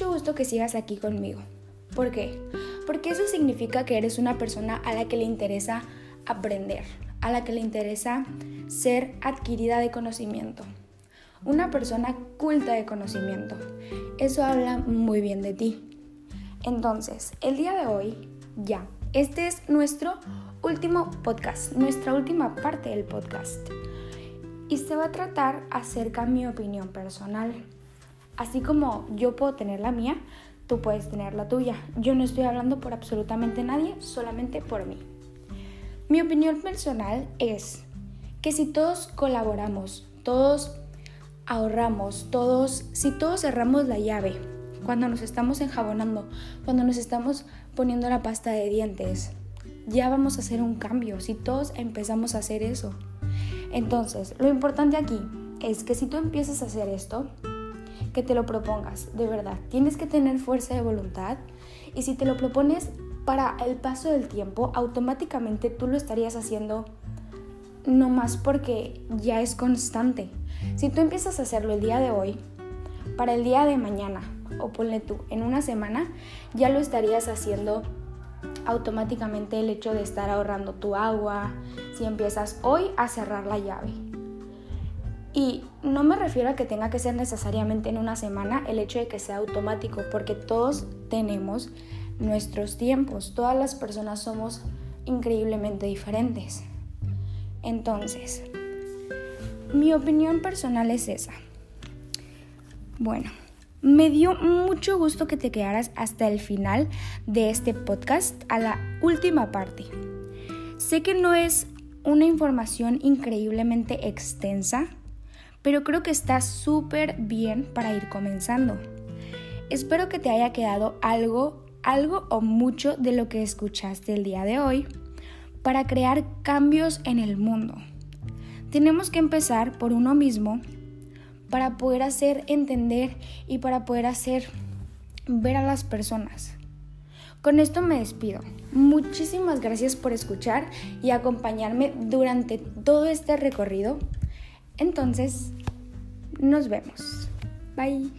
gusto que sigas aquí conmigo. ¿Por qué? Porque eso significa que eres una persona a la que le interesa aprender, a la que le interesa ser adquirida de conocimiento. Una persona culta de conocimiento. Eso habla muy bien de ti. Entonces, el día de hoy, ya, este es nuestro último podcast, nuestra última parte del podcast. Y se va a tratar acerca de mi opinión personal. Así como yo puedo tener la mía, tú puedes tener la tuya. Yo no estoy hablando por absolutamente nadie, solamente por mí. Mi opinión personal es que si todos colaboramos, todos ahorramos, todos, si todos cerramos la llave, cuando nos estamos enjabonando, cuando nos estamos poniendo la pasta de dientes, ya vamos a hacer un cambio, si todos empezamos a hacer eso. Entonces, lo importante aquí es que si tú empiezas a hacer esto, que te lo propongas, de verdad. Tienes que tener fuerza de voluntad y si te lo propones para el paso del tiempo, automáticamente tú lo estarías haciendo no más porque ya es constante. Si tú empiezas a hacerlo el día de hoy, para el día de mañana, o ponle tú, en una semana, ya lo estarías haciendo automáticamente el hecho de estar ahorrando tu agua, si empiezas hoy a cerrar la llave. Y no me refiero a que tenga que ser necesariamente en una semana el hecho de que sea automático, porque todos tenemos nuestros tiempos, todas las personas somos increíblemente diferentes. Entonces, mi opinión personal es esa. Bueno, me dio mucho gusto que te quedaras hasta el final de este podcast, a la última parte. Sé que no es una información increíblemente extensa, pero creo que está súper bien para ir comenzando. Espero que te haya quedado algo, algo o mucho de lo que escuchaste el día de hoy para crear cambios en el mundo. Tenemos que empezar por uno mismo para poder hacer entender y para poder hacer ver a las personas. Con esto me despido. Muchísimas gracias por escuchar y acompañarme durante todo este recorrido. Entonces, nos vemos. Bye.